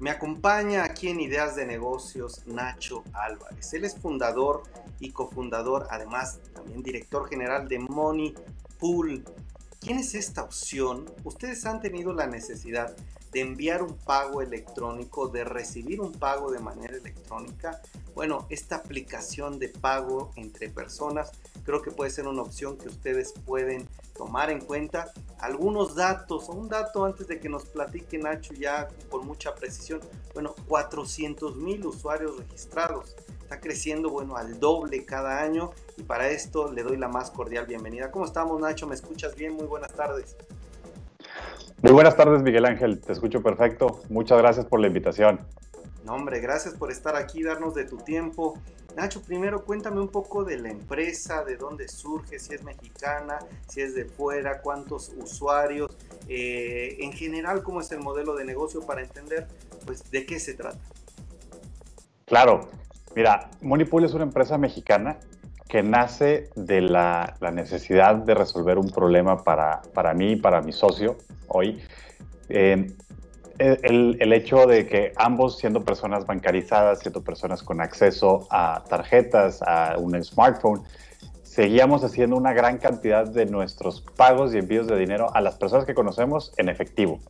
Me acompaña aquí en Ideas de Negocios Nacho Álvarez. Él es fundador y cofundador, además también director general de Money Pool. ¿Quién es esta opción? Ustedes han tenido la necesidad de enviar un pago electrónico, de recibir un pago de manera electrónica. Bueno, esta aplicación de pago entre personas creo que puede ser una opción que ustedes pueden tomar en cuenta. Algunos datos, un dato antes de que nos platique Nacho ya con mucha precisión. Bueno, 400 mil usuarios registrados. Está creciendo, bueno, al doble cada año y para esto le doy la más cordial bienvenida. ¿Cómo estamos Nacho? ¿Me escuchas bien? Muy buenas tardes. Muy buenas tardes, Miguel Ángel. Te escucho perfecto. Muchas gracias por la invitación. No, hombre, gracias por estar aquí, darnos de tu tiempo. Nacho, primero cuéntame un poco de la empresa, de dónde surge, si es mexicana, si es de fuera, cuántos usuarios, eh, en general cómo es el modelo de negocio para entender pues de qué se trata. Claro, mira, Monipool es una empresa mexicana que nace de la, necesidad de resolver un problema para, para mí y para mi socio hoy. Eh, el, el, hecho de que ambos, siendo personas bancarizadas, siendo personas con acceso a tarjetas, a un smartphone, seguíamos haciendo una gran cantidad de nuestros pagos y envíos de dinero a las personas que conocemos en efectivo.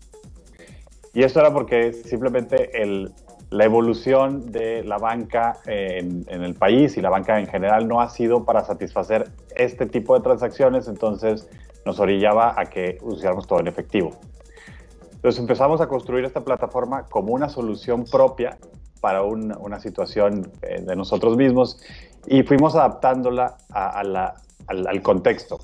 Y esto era porque simplemente el, la evolución de la banca en, el país y la banca en general no ha sido para satisfacer este tipo de transacciones, entonces nos orillaba a que usáramos todo en efectivo. Entonces empezamos a construir esta plataforma como una solución propia para una situación eh, de nosotros mismos y fuimos adaptándola al, contexto.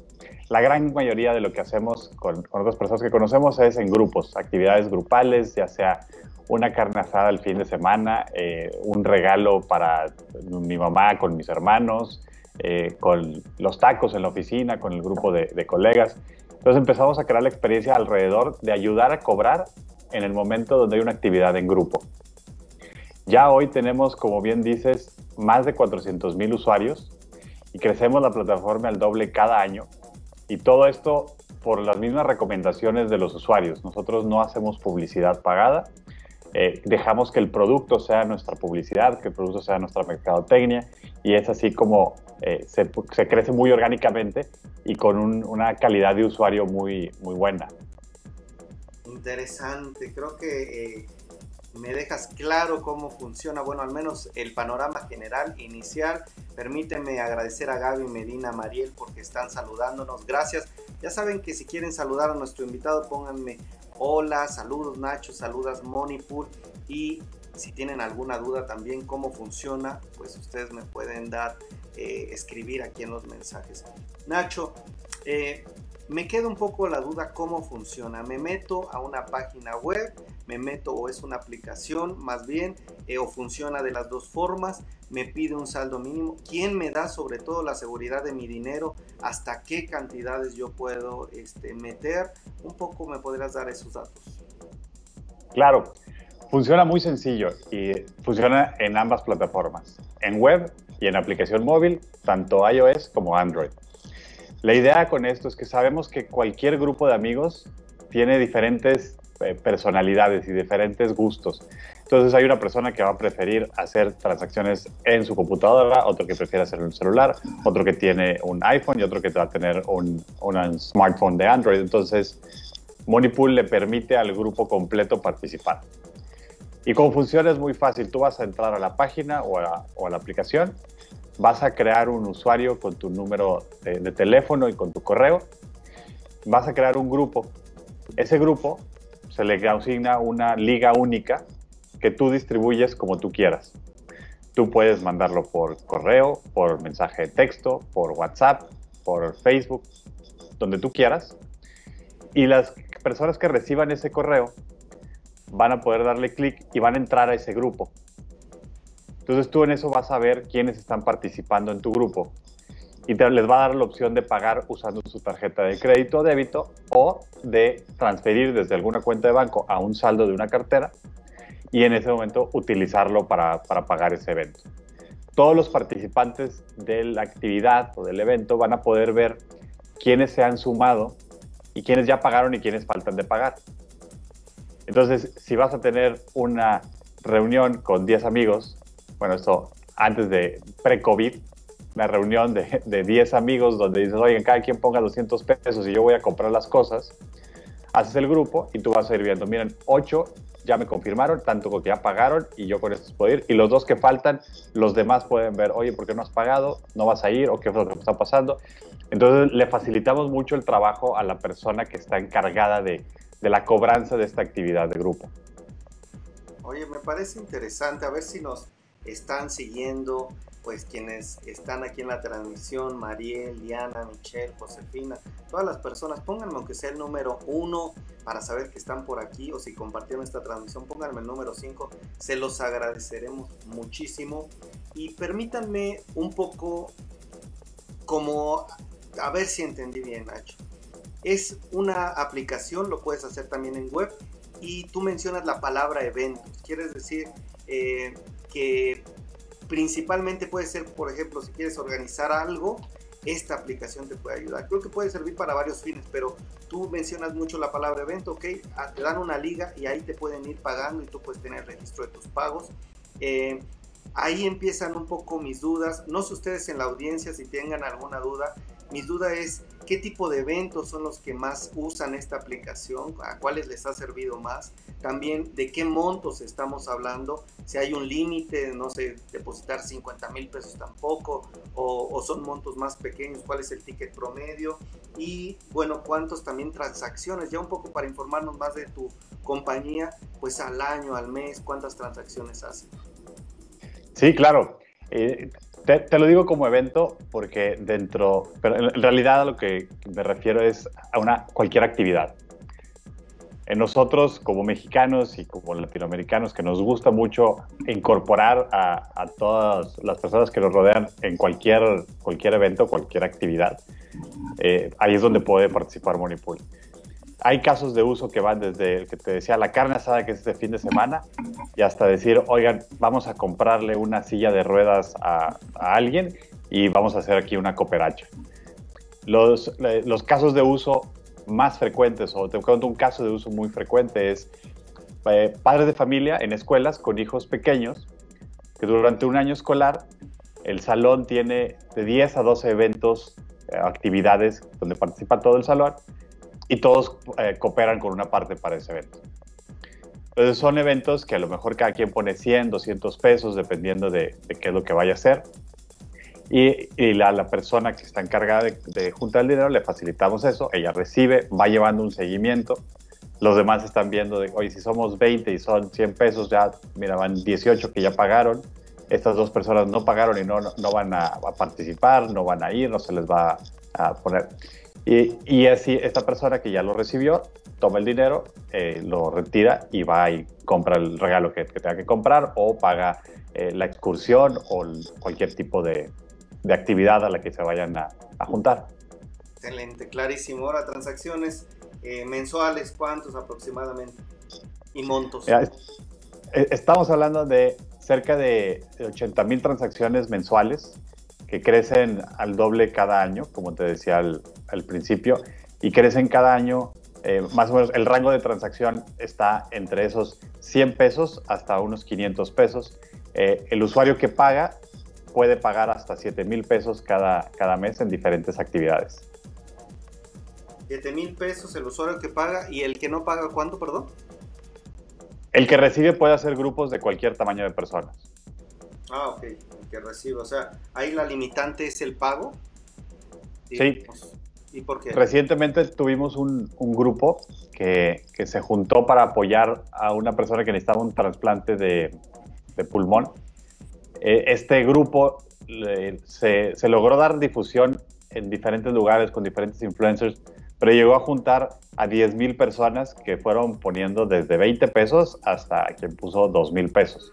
La gran mayoría de lo que hacemos con, con, otras personas que conocemos es en grupos, actividades grupales, ya sea una carne asada el fin de semana, eh, un regalo para mi mamá con mis hermanos, eh, con los tacos en la oficina, con el grupo de, de, colegas. Entonces empezamos a crear la experiencia alrededor de ayudar a cobrar en el momento donde hay una actividad en grupo. Ya hoy tenemos, como bien dices, más de 400 mil usuarios y crecemos la plataforma al doble cada año. Y todo esto por las mismas recomendaciones de los usuarios. Nosotros no hacemos publicidad pagada, eh, dejamos que el producto sea nuestra publicidad, que el producto sea nuestra mercadotecnia y es así como eh, se, se, crece muy orgánicamente y con una calidad de usuario muy, muy buena. Interesante, creo que eh, me dejas claro cómo funciona, bueno, al menos el panorama general inicial. Permíteme agradecer a Gaby Medina Mariel porque están saludándonos. Gracias. Ya saben que si quieren saludar a nuestro invitado, pónganme Hola, saludos Nacho, saludas Monipool y si tienen alguna duda también cómo funciona, pues ustedes me pueden dar, eh, escribir aquí en los mensajes. Nacho, eh, me queda un poco la duda cómo funciona. Me meto a una página web, me meto o es una aplicación más bien, eh, o funciona de las dos formas, me pide un saldo mínimo. ¿Quién me da sobre todo la seguridad de mi dinero? ¿Hasta qué cantidades yo puedo este, meter? Un poco me podrás dar esos datos. Claro, funciona muy sencillo y funciona en ambas plataformas, en web y en aplicación móvil, tanto iOS como Android. La idea con esto es que sabemos que cualquier grupo de amigos tiene diferentes eh, personalidades y diferentes gustos. Entonces hay una persona que va a preferir hacer transacciones en su computadora, otro que prefiere hacer en un celular, otro que tiene un iPhone y otro que va a tener un, smartphone de Android. Entonces Moneypool le permite al grupo completo participar. Y cómo funciona es muy fácil. Tú vas a entrar a la página o a la aplicación, vas a crear un usuario con tu número de, teléfono y con tu correo, vas a crear un grupo. Ese grupo se le asigna una liga única que tú distribuyes como tú quieras. Tú puedes mandarlo por correo, por mensaje de texto, por WhatsApp, por Facebook, donde tú quieras. Y las personas que reciban ese correo van a poder darle clic y van a entrar a ese grupo. Entonces tú en eso vas a ver quiénes están participando en tu grupo y les va a dar la opción de pagar usando su tarjeta de crédito o débito o de transferir desde alguna cuenta de banco a un saldo de una cartera y en ese momento utilizarlo para, para pagar ese evento. Todos los participantes de la actividad o del evento van a poder ver quiénes se han sumado y quiénes ya pagaron y quiénes faltan de pagar. Entonces, si vas a tener una reunión con 10 amigos, bueno, esto antes de pre-COVID, una reunión de, de 10 amigos donde dices, oigan, cada quien ponga 200 pesos y yo voy a comprar las cosas, haces el grupo y tú vas a ir viendo, miren, 8 ya me confirmaron, tanto que ya pagaron y yo con estos puedo ir. Y los dos que faltan, los demás pueden ver, oye, ¿por qué no has pagado? ¿No vas a ir? ¿O qué es lo que está pasando? Entonces le facilitamos mucho el trabajo a la persona que está encargada de, de la cobranza de esta actividad de grupo. Oye, me parece interesante, a ver si nos están siguiendo, pues quienes están aquí en la transmisión, Mariel, Diana, Michelle, Josefina, todas las personas, pónganme aunque sea el número uno para saber que están por aquí o si compartieron esta transmisión, pónganme el número 5, se los agradeceremos muchísimo. Y permítanme un poco como, a ver si entendí bien Nacho, es una aplicación, lo puedes hacer también en web y tú mencionas la palabra eventos, quieres decir eh, que principalmente puede ser, por ejemplo, si quieres organizar algo, esta aplicación te puede ayudar. Creo que puede servir para varios fines, pero tú mencionas mucho la palabra evento, ok, ah, te dan una liga y ahí te pueden ir pagando y tú puedes tener registro de tus pagos. Eh, ahí empiezan un poco mis dudas. No sé ustedes en la audiencia si tengan alguna duda. Mi duda es qué tipo de eventos son los que más usan esta aplicación, a cuáles les ha servido más, también de qué montos estamos hablando, si hay un límite, no sé, depositar 50 mil pesos tampoco, o, son montos más pequeños, cuál es el ticket promedio, y bueno, cuántos también transacciones, ya un poco para informarnos más de tu compañía, pues al año, al mes, cuántas transacciones hacen. Sí, claro. Eh, te, lo digo como evento porque dentro, pero en realidad a lo que me refiero es a una cualquier actividad. En nosotros como mexicanos y como latinoamericanos que nos gusta mucho incorporar a, todas las personas que nos rodean en cualquier, cualquier evento, cualquier actividad, eh, ahí es donde puede participar Monipool hay casos de uso que van desde el que te decía la carne asada que es este fin de semana y hasta decir, oigan, vamos a comprarle una silla de ruedas a, alguien y vamos a hacer aquí una cooperacha. Los, los casos de uso más frecuentes, o te cuento un caso de uso muy frecuente, es eh, padres de familia en escuelas con hijos pequeños que durante un año escolar el salón tiene de 10 a 12 eventos, eh, actividades donde participa todo el salón y todos eh, cooperan con una parte para ese evento. Entonces son eventos que a lo mejor cada quien pone 100, 200 pesos, dependiendo de, qué es lo que vaya a hacer. Y, y la, persona que está encargada de, juntar el dinero, le facilitamos eso, ella recibe, va llevando un seguimiento. Los demás están viendo de, si somos 20 y son 100 pesos, ya, mira, van 18 que ya pagaron. Estas dos personas no pagaron y no, no, van a, participar, no van a ir, no se les va a poner. Y, así esta persona que ya lo recibió, toma el dinero, eh, lo retira y va y compra el regalo que, tenga que comprar o paga eh, la excursión o cualquier tipo de, actividad a la que se vayan a, juntar. Excelente, clarísimo. Ahora, transacciones eh, mensuales, ¿cuántos aproximadamente? Y montos. estamos hablando de cerca de 80 mil transacciones mensuales que crecen al doble cada año, como te decía al, principio, y crecen cada año, eh, más o menos el rango de transacción está entre esos 100 pesos hasta unos 500 pesos. Eh, el usuario que paga puede pagar hasta 7 mil pesos cada, cada mes en diferentes actividades. 7 mil pesos el usuario que paga y el que no paga, ¿cuánto, perdón? El que recibe puede hacer grupos de cualquier tamaño de personas. Ah, ok que recibo. O sea, ahí la limitante es el pago. Sí. ¿Y por qué? Recientemente tuvimos un, grupo que, se juntó para apoyar a una persona que necesitaba un trasplante de, pulmón. E, este grupo se, se, logró dar difusión en diferentes lugares con diferentes influencers, pero llegó a juntar a 10 mil personas que fueron poniendo desde 20 pesos hasta quien puso 2 mil pesos.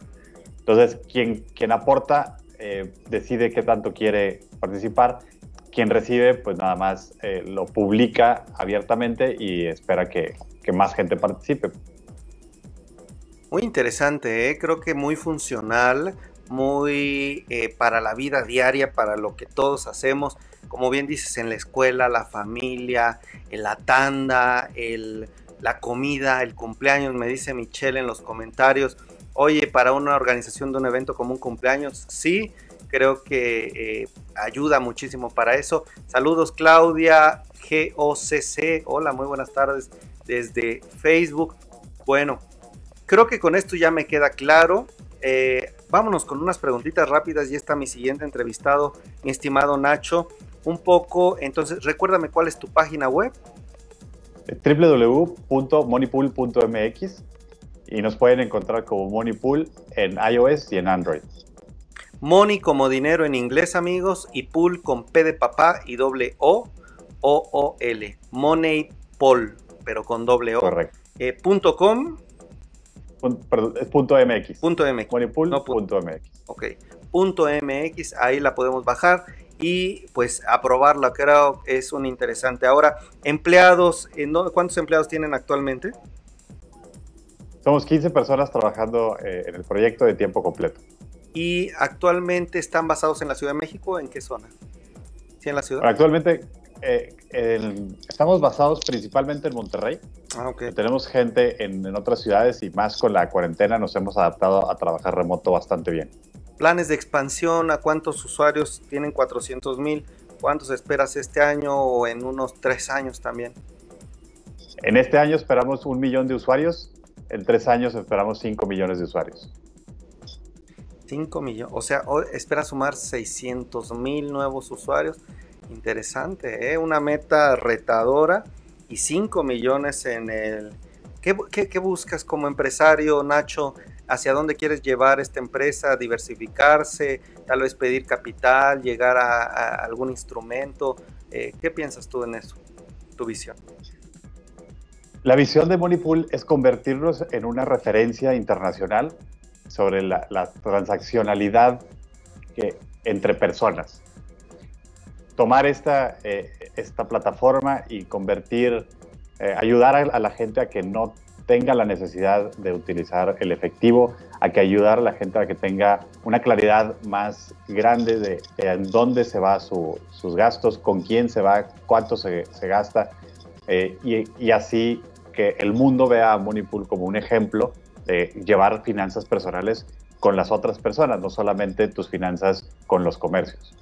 Entonces, quien, quien aporta eh, decide qué tanto quiere participar. Quien recibe, pues nada más eh, lo publica abiertamente y espera que, más gente participe. Muy interesante, ¿eh? creo que muy funcional, muy para la vida diaria, para lo que todos hacemos. Como bien dices, en la escuela, la familia, en la tanda, la comida, el cumpleaños, me dice Michelle en los comentarios oye, para una organización de un evento como un cumpleaños, sí, creo que eh, ayuda muchísimo para eso. Saludos Claudia GOCC, hola, muy buenas tardes desde Facebook. Bueno, creo que con esto ya me queda claro. Eh, vámonos con unas preguntitas rápidas y está mi siguiente entrevistado, mi estimado Nacho. Un poco, entonces, recuérdame cuál es tu página web. www.moneypool.mx y nos pueden encontrar como Moneypool en iOS y en Android. Money como dinero en inglés, amigos, y pool con P de papá y doble O, O, O, L. Money Pool, pero con doble O. Correcto. Eh, punto com. perdón, es punto MX. Punto MX. Moneypool, no, punto MX. Ok. Punto MX, ahí la podemos bajar y pues aprobarla, creo es un interesante. Ahora, empleados, ¿cuántos empleados tienen actualmente? Somos 15 personas trabajando eh, en el proyecto de tiempo completo. ¿Y actualmente están basados en la Ciudad de México? ¿En qué zona? ¿Sí en la ciudad? Actualmente eh, estamos basados principalmente en Monterrey. Ah, okay. Tenemos gente en, en, otras ciudades y más con la cuarentena nos hemos adaptado a trabajar remoto bastante bien. Planes de expansión, ¿a cuántos usuarios tienen 400 mil? ¿Cuántos esperas este año o en unos tres años también? En este año esperamos un millón de usuarios, en tres años esperamos 5 millones de usuarios. 5 millones, o sea, espera sumar 600 mil nuevos usuarios. Interesante, ¿eh? una meta retadora y 5 millones en el... ¿Qué, qué buscas como empresario, Nacho? hacia dónde quieres llevar esta empresa, diversificarse, tal vez pedir capital, llegar a, algún instrumento. Eh, ¿Qué piensas tú en eso, tu visión? La visión de Moneypool es convertirnos en una referencia internacional sobre la, transaccionalidad que, entre personas. Tomar esta, eh, esta plataforma y convertir, eh, ayudar a, la gente a que no tenga la necesidad de utilizar el efectivo, a que ayudar a la gente a que tenga una claridad más grande de, en dónde se va sus gastos, con quién se va, cuánto se, gasta, eh, y, así que el mundo vea a Moneypool como un ejemplo de llevar finanzas personales con las otras personas, no solamente tus finanzas con los comercios.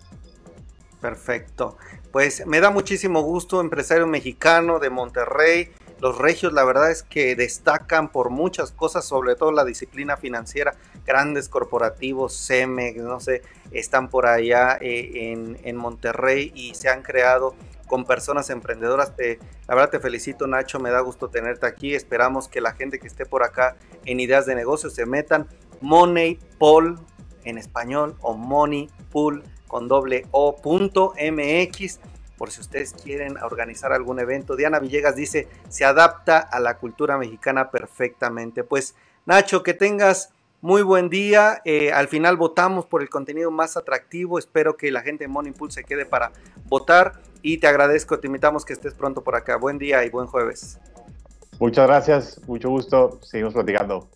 Perfecto. Pues me da muchísimo gusto, empresario mexicano de Monterrey, los regios, la verdad es que destacan por muchas cosas, sobre todo la disciplina financiera. Grandes corporativos, CEMEX, no sé, están por allá eh, en, Monterrey y se han creado con personas emprendedoras. Te, la verdad te felicito Nacho, me da gusto tenerte aquí. Esperamos que la gente que esté por acá en ideas de negocios se metan. Money Pool en español o Money Pool con doble O punto MX por si ustedes quieren organizar algún evento. Diana Villegas dice, se adapta a la cultura mexicana perfectamente. Pues Nacho, que tengas muy buen día. Eh, al final votamos por el contenido más atractivo. Espero que la gente de Money Pool se quede para votar y te agradezco, te invitamos que estés pronto por acá. Buen día y buen jueves. Muchas gracias, mucho gusto. Seguimos platicando.